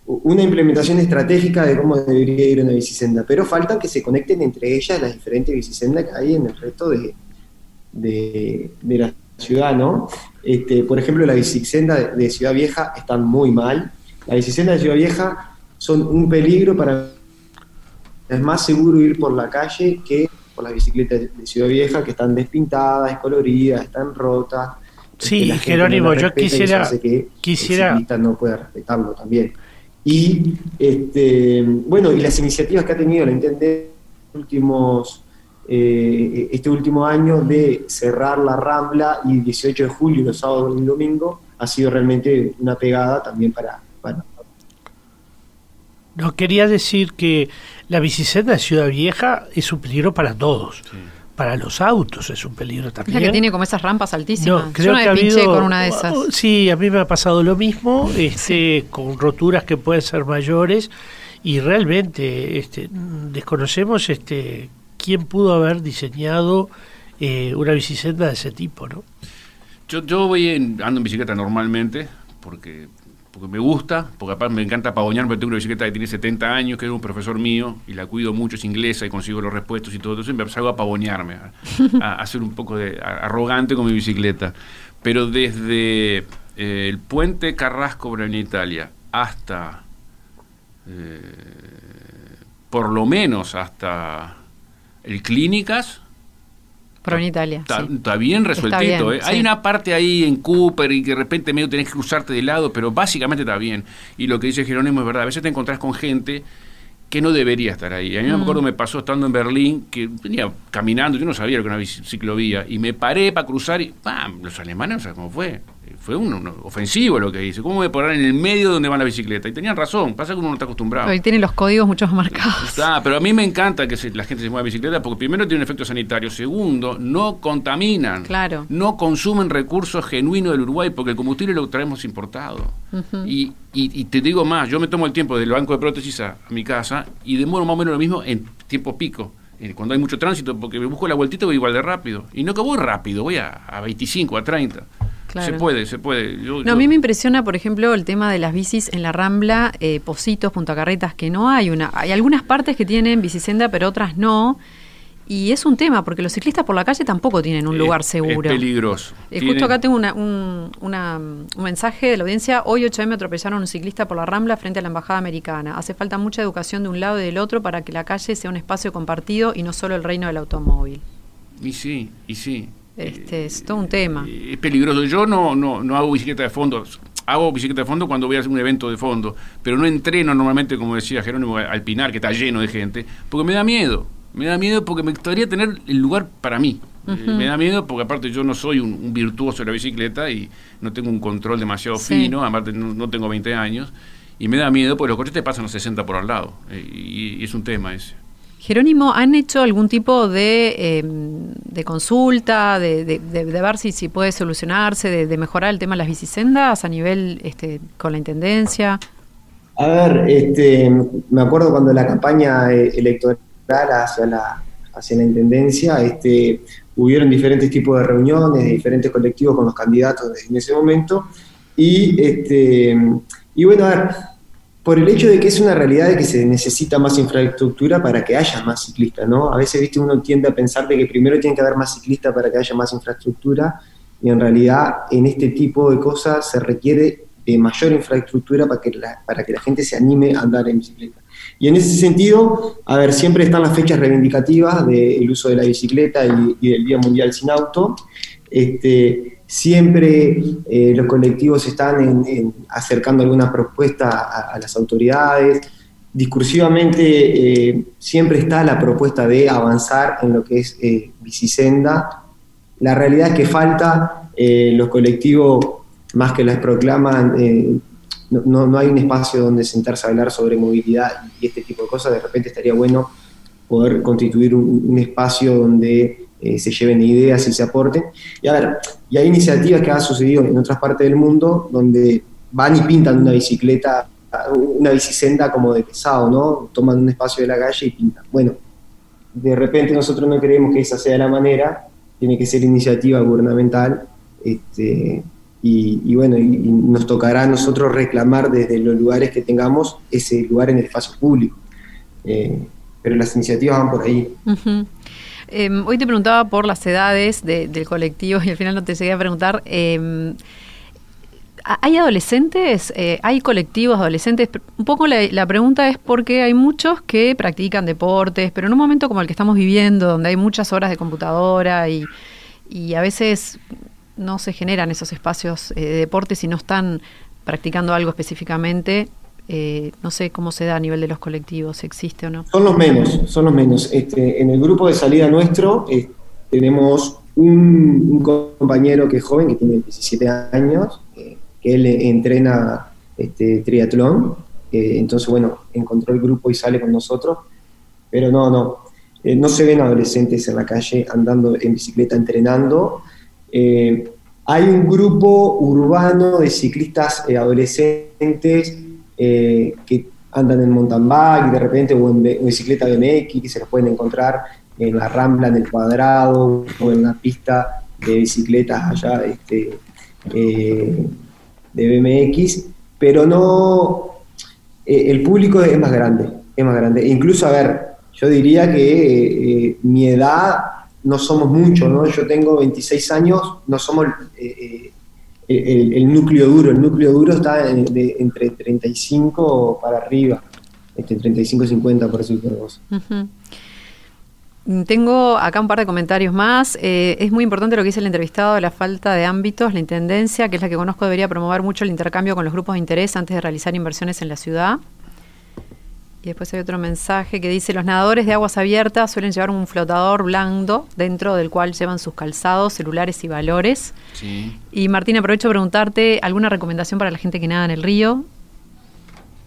una implementación estratégica de cómo debería ir una bicisenda, pero falta que se conecten entre ellas las diferentes bicisendas que hay en el resto de, de, la ciudad, ¿no? Este, por ejemplo, la bicisenda de, Ciudad Vieja están muy mal. La bicisenda de Ciudad Vieja son un peligro para... Es más seguro ir por la calle que por las bicicletas de Ciudad Vieja, que están despintadas, descoloridas, están rotas. Sí, Jerónimo, yo quisiera... Que quisiera... El no puede respetarlo también. Y este, bueno, y las iniciativas que ha tenido la Intendencia últimos, eh, este último año de cerrar la Rambla y 18 de julio, los sábados y domingo, ha sido realmente una pegada también para... para no, quería decir que la bicicleta de Ciudad Vieja es un peligro para todos para los autos es un peligro también. Es que tiene como esas rampas altísimas. No, creo que ha habido, con una de esas. Oh, sí, a mí me ha pasado lo mismo, este, con roturas que pueden ser mayores y realmente este, desconocemos este, quién pudo haber diseñado eh, una bicicleta de ese tipo, ¿no? Yo, yo voy en, ando en bicicleta normalmente porque porque me gusta, porque aparte me encanta pavoñar, porque tengo una bicicleta que tiene 70 años, que es un profesor mío, y la cuido mucho, es inglesa y consigo los repuestos y todo, entonces me salgo a pavoñarme, a, a, ser un poco de, arrogante con mi bicicleta. Pero desde eh, el puente Carrasco en Italia hasta, eh, por lo menos hasta el Clínicas, pero en Italia. Está, bien resueltito. ¿eh? Hay una parte ahí en Cooper y que de repente medio tenés que cruzarte de lado, pero básicamente está bien. Y lo que dice Jerónimo es verdad. A veces te encontrás con gente que no debería estar ahí. A mí me mm. acuerdo, me pasó estando en Berlín, que venía caminando, yo no sabía lo que era una ciclovía, y me paré para cruzar y ¡pam! Los alemanes, no sé cómo fue fue un, ofensivo lo que hice. ¿Cómo voy a poner en el medio donde va la bicicleta? Y tenían razón, pasa que uno no está acostumbrado. Hoy tiene los códigos mucho más marcados. Ah, pero a mí me encanta que la gente se mueva bicicleta porque primero tiene un efecto sanitario, segundo, no contaminan. Claro. No consumen recursos genuinos del Uruguay porque el combustible lo traemos importado. y, y, te digo más, yo me tomo el tiempo del banco de prótesis a, mi casa y demoro más o menos lo mismo en tiempo pico cuando hay mucho tránsito, porque me busco la vueltita voy igual de rápido. Y no que voy rápido, voy a, a 25, a 30. Se puede, se puede. no, a mí me impresiona, por ejemplo, el tema de las bicis en la Rambla, eh, Positos, Punta Carretas, que no hay una. Hay algunas partes que tienen bicisenda, pero otras no. Y es un tema, porque los ciclistas por la calle tampoco tienen un lugar seguro. Es peligroso. Eh, justo acá tengo una, un, un, mensaje de la audiencia. Hoy 8M atropellaron a un ciclista por la Rambla frente a la Embajada Americana. Hace falta mucha educación de un lado y del otro para que la calle sea un espacio compartido y no solo el reino del automóvil. Y sí, y sí. Este, es todo un tema. Es peligroso. Yo no, no, no hago bicicleta de fondo. Hago bicicleta de fondo cuando voy a hacer un evento de fondo, pero no entreno normalmente, como decía Jerónimo, al Pinar, que está lleno de gente, porque me da miedo. Me da miedo porque me gustaría tener el lugar para mí. Eh, me da miedo porque aparte yo no soy un, virtuoso de la bicicleta y no tengo un control demasiado fino, aparte no, tengo 20 años, y me da miedo porque los coches te pasan a 60 por al lado, eh, y es un tema ese. Jerónimo, ¿han hecho algún tipo de, em, de consulta, de, de, ver si, si puede solucionarse, de, mejorar el tema de las bicisendas a nivel este, con la Intendencia? A ver, este, me acuerdo cuando la campaña eh, electoral hacia la, hacia la Intendencia, este, hubieron diferentes tipos de reuniones de diferentes colectivos con los candidatos en ese momento, y, este, y bueno, a ver, por el hecho de que es una realidad de que se necesita más infraestructura para que haya más ciclistas, ¿no? A veces, viste, uno tiende a pensar de que primero tiene que haber más ciclistas para que haya más infraestructura, y en realidad en este tipo de cosas se requiere de mayor infraestructura para que la, para que la gente se anime a andar en bicicleta. Y en ese sentido, a ver, siempre están las fechas reivindicativas del uso de la bicicleta y, del Día Mundial sin Auto. Este, siempre eh, los colectivos están acercando alguna propuesta a, las autoridades. Discursivamente eh, siempre está la propuesta de avanzar en lo que es eh, bicisenda. La realidad es que falta, los colectivos más que las proclaman, no, no, hay un espacio donde sentarse a hablar sobre movilidad y este tipo de cosas, de repente estaría bueno poder constituir un, espacio donde eh, se lleven ideas y se aporten. Y a ver, y hay iniciativas que han sucedido en otras partes del mundo donde van y pintan una bicicleta, una bicisenda como de pesado, ¿no? Toman un espacio de la calle y pintan. Bueno, de repente nosotros no creemos que esa sea la manera, tiene que ser iniciativa gubernamental. Este, y, bueno, nos tocará a nosotros reclamar desde los lugares que tengamos ese lugar en el espacio público. Eh, pero las iniciativas van por ahí. Em, hoy te preguntaba por las edades del colectivo y al final no te llegué a preguntar. Em, ¿Hay adolescentes? Eh, ¿Hay colectivos adolescentes? Un poco la, pregunta es porque hay muchos que practican deportes, pero en un momento como el que estamos viviendo, donde hay muchas horas de computadora y, y a veces no se generan esos espacios eh, de deporte si no están practicando algo específicamente. Eh, no sé cómo se da a nivel de los colectivos, existe o no. Son los menos, son los menos. Este, en el grupo de salida nuestro eh, tenemos un, compañero que es joven, que tiene 17 años, que él entrena este, triatlón. entonces, bueno, encontró el grupo y sale con nosotros. Pero no, no, no se ven adolescentes en la calle andando en bicicleta entrenando. Eh, hay un grupo urbano de ciclistas eh, adolescentes eh, que andan en mountain bike de repente o en, bicicleta BMX que se los pueden encontrar en la Rambla, en el Cuadrado o en una pista de bicicletas allá este, de BMX, pero no, el público es más grande, es más grande. Incluso, a ver, yo diría que mi edad no somos muchos, ¿no? Yo tengo 26 años, no somos el, núcleo duro, el núcleo duro está entre 35 para arriba, entre 35 y 50 por decirlo vos. Tengo acá un par de comentarios más. Eh, es muy importante lo que dice el entrevistado, la falta de ámbitos, la intendencia, que es la que conozco, debería promover mucho el intercambio con los grupos de interés antes de realizar inversiones en la ciudad. Y después hay otro mensaje que dice, los nadadores de aguas abiertas suelen llevar un flotador blando dentro del cual llevan sus calzados, celulares y valores. Y Martín, aprovecho a preguntarte, ¿alguna recomendación para la gente que nada en el río?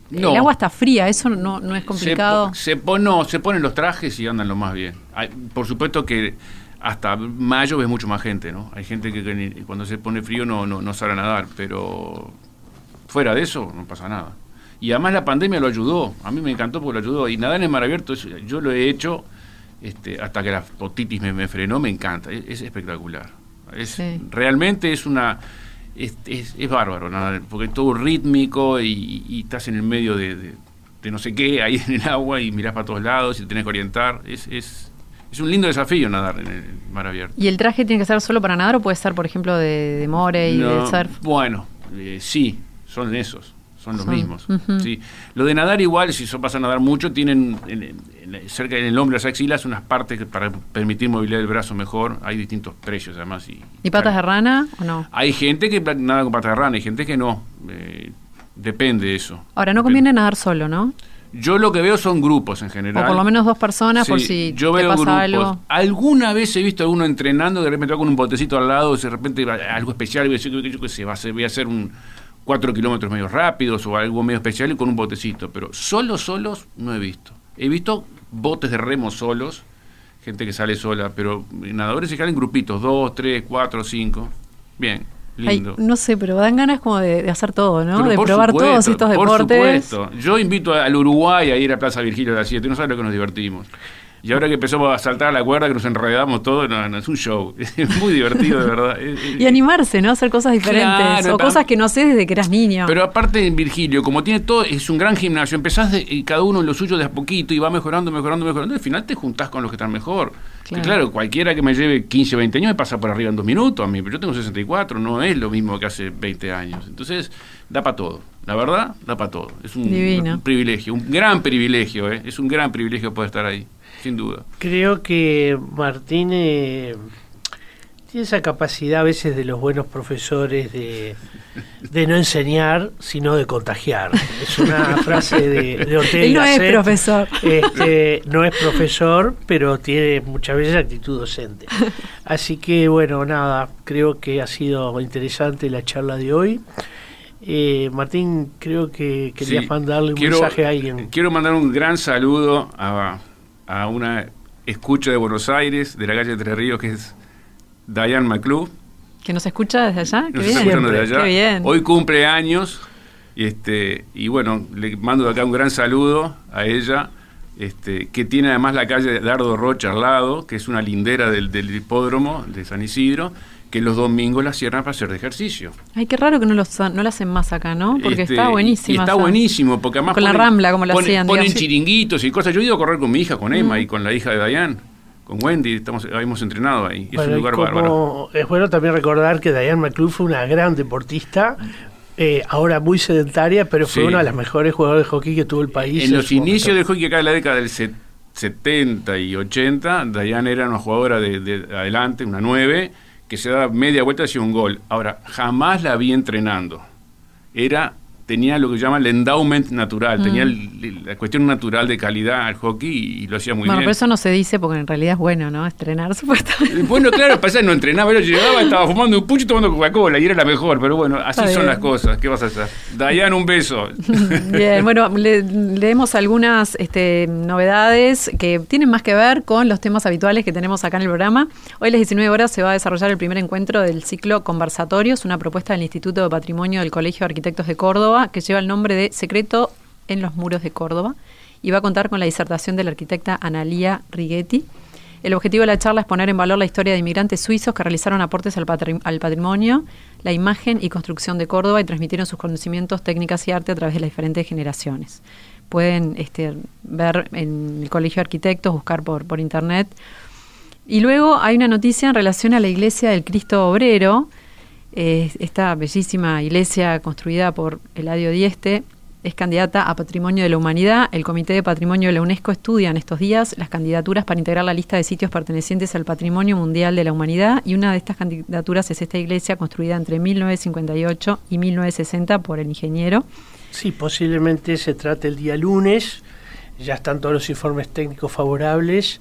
El agua está fría, eso no, no es complicado. Se, se, se ponen los trajes y andan lo más bien. por supuesto que hasta mayo ves mucho más gente, ¿no? Hay gente que, cuando se pone frío no, no, no sabe nadar, pero fuera de eso no pasa nada. Y además la pandemia lo ayudó, a mí me encantó porque lo ayudó. Y nadar en mar abierto, yo lo he hecho este, hasta que la otitis me, frenó, me encanta, es, espectacular. Es, Realmente es una... Es, es, bárbaro, nadar, porque es todo rítmico y, estás en el medio de, no sé qué, ahí en el agua y mirás para todos lados y te tenés que orientar. Es, es, es un lindo desafío nadar en el mar abierto. ¿Y el traje tiene que ser solo para nadar o puede ser, por ejemplo, de, de more y de surf? Bueno, eh, sí, son esos son los mismos. sí. Lo de nadar igual, si son, vas a nadar mucho, tienen cerca en el hombro, las axilas, unas partes para permitir movilidad del brazo mejor. Hay distintos precios además. ¿Y, patas de rana o no? Hay gente que nada con patas de rana, hay gente que no. Eh, depende de eso. Ahora, no conviene nadar solo, ¿no? Yo lo que veo son grupos en general. O por lo menos dos personas por si yo veo pasa algo. Alguna vez he visto a uno entrenando, de repente va con un botecito al lado, de repente algo especial, y yo, yo, yo, sé, voy a hacer un, cuatro kilómetros medio rápidos o algo medio especial y con un botecito, pero solos, solos no he visto. He visto botes de remo solos, gente que sale sola, pero nadadores se salen en grupitos, dos, tres, cuatro, cinco. Bien, lindo. no sé, pero dan ganas como de, hacer todo, ¿no? de probar todos estos deportes. Por supuesto. Yo invito al Uruguay a ir a Plaza Virgilio a las 7, no sabes lo que nos divertimos. Y ahora que empezamos a saltar a la cuerda, que nos enredamos todo, no, es un show. Es muy divertido, de verdad. y animarse, ¿no? Hacer cosas diferentes. o cosas que no sé desde que eras niño. Pero aparte en Virgilio, como tiene todo, es un gran gimnasio. Empezás de, cada uno en lo suyo de a poquito y va mejorando, mejorando, mejorando. Y al final te juntás con los que están mejor. Claro. cualquiera que me lleve 15 o 20 años me pasa por arriba en dos minutos a mí, pero yo tengo 64, no es lo mismo que hace 20 años. Entonces, da para todo. La verdad, da para todo. Es un, privilegio, un gran privilegio, ¿eh? es un gran privilegio poder estar ahí, sin duda. Creo que Martín eh, tiene esa capacidad a veces de los buenos profesores de, no enseñar, sino de contagiar. Es una frase de, de Él no es profesor. Este, no es profesor, pero tiene muchas veces actitud docente. Así que, bueno, nada, creo que ha sido interesante la charla de hoy. Eh, Martín, creo que querías mandarle un mensaje a alguien. Quiero mandar un gran saludo a, a una escucha de Buenos Aires, de la calle Tres Ríos, que es Diane McClure. Que nos escucha desde allá. Qué bien. Desde allá. Hoy cumple años. Y, este, y bueno, le mando de acá un gran saludo a ella, este, que tiene además la calle Dardo Rocha al lado, que es una lindera del, del hipódromo de San Isidro que los domingos la cierran para hacer de ejercicio. Ay, qué raro que no lo, no lo hacen más acá, ¿no? Porque este, está buenísimo. Está buenísimo, porque además... Con la rambla, como lo hacían. Ponen chiringuitos y cosas. Yo he ido a correr con mi hija, con Emma y con la hija de Dayan. Con Wendy, estamos, hemos entrenado ahí. es un lugar bárbaro. Es bueno también recordar que Diane McClure fue una gran deportista, eh, ahora muy sedentaria, pero fue una de las mejores jugadoras de hockey que tuvo el país. En, los inicios del hockey acá en la década del 70 y 80, Diane era una jugadora de, de adelante, una 9 que se da media vuelta hacia un gol. Ahora, jamás la vi entrenando. Era tenía lo que llaman el endowment natural, tenía mm. la cuestión natural de calidad al hockey y, lo hacía muy bien. Bueno, pero eso no se dice porque en realidad es bueno, ¿no? Estrenar supuestamente. Bueno, claro, pasa no entrenaba, yo llegaba, estaba fumando un pucho y tomando Coca-Cola y era la mejor, pero bueno, así son las cosas, ¿qué vas a hacer? Dayan, un beso. bien, bueno, leemos algunas este, novedades que tienen más que ver con los temas habituales que tenemos acá en el programa. Hoy a las 19 horas se va a desarrollar el primer encuentro del ciclo Conversatorios, una propuesta del Instituto de Patrimonio del Colegio de Arquitectos de Córdoba que lleva el nombre de Secreto en los muros de Córdoba y va a contar con la disertación de la arquitecta Analía Righetti. El objetivo de la charla es poner en valor la historia de inmigrantes suizos que realizaron aportes al, patrimonio, la imagen y construcción de Córdoba y transmitieron sus conocimientos, técnicas y arte a través de las diferentes generaciones. Pueden este, ver en el Colegio de Arquitectos, buscar por, por internet. Y luego hay una noticia en relación a la iglesia del Cristo Obrero, esta bellísima iglesia construida por Eladio Dieste es candidata a Patrimonio de la Humanidad. El Comité de Patrimonio de la UNESCO estudia en estos días las candidaturas para integrar la lista de sitios pertenecientes al Patrimonio Mundial de la Humanidad y una de estas candidaturas es esta iglesia construida entre 1958 y 1960 por el ingeniero. Sí, posiblemente se trate el día lunes. Ya están todos los informes técnicos favorables.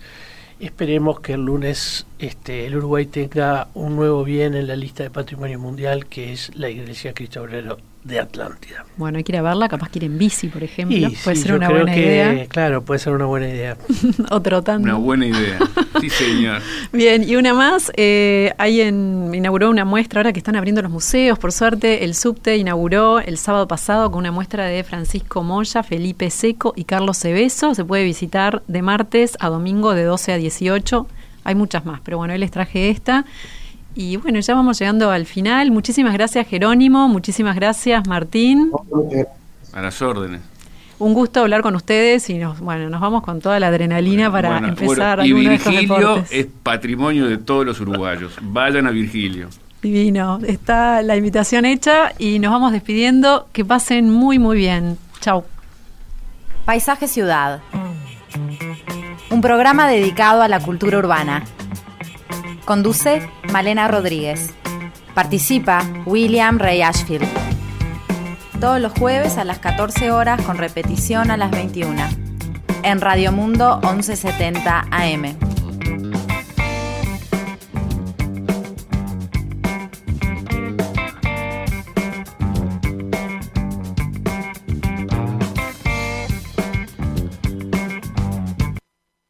Esperemos que el lunes este, el Uruguay tenga un nuevo bien en la lista de patrimonio mundial, que es la Iglesia Cristo Obrero de Atlántida. Bueno, hay que ir a verla, capaz que ir en bici, por ejemplo. puede ser una buena idea. Claro, puede ser una buena idea. Otro tanto. Una buena idea. Sí, señor. Bien, y una más. Eh, en, inauguró una muestra, ahora que están abriendo los museos, por suerte, el subte inauguró el sábado pasado con una muestra de Francisco Moya, Felipe Seco y Carlos Cebeso. Se puede visitar de martes a domingo de 12 a 18. Hay muchas más, pero bueno, hoy les traje esta. Y bueno, ya vamos llegando al final. Muchísimas gracias Jerónimo, muchísimas gracias Martín. A las órdenes. Un gusto hablar con ustedes y nos, bueno, nos vamos con toda la adrenalina para empezar bueno, y Virgilio es patrimonio de todos los uruguayos. Vayan a Virgilio. Divino, está la invitación hecha y nos vamos despidiendo. Que pasen muy muy bien. Chau. Paisaje Ciudad. Un programa dedicado a la cultura urbana Conduce Malena Rodríguez. Participa William Ray Ashfield. Todos los jueves a las 14 horas con repetición a las 21. En Radio Mundo 1170 AM.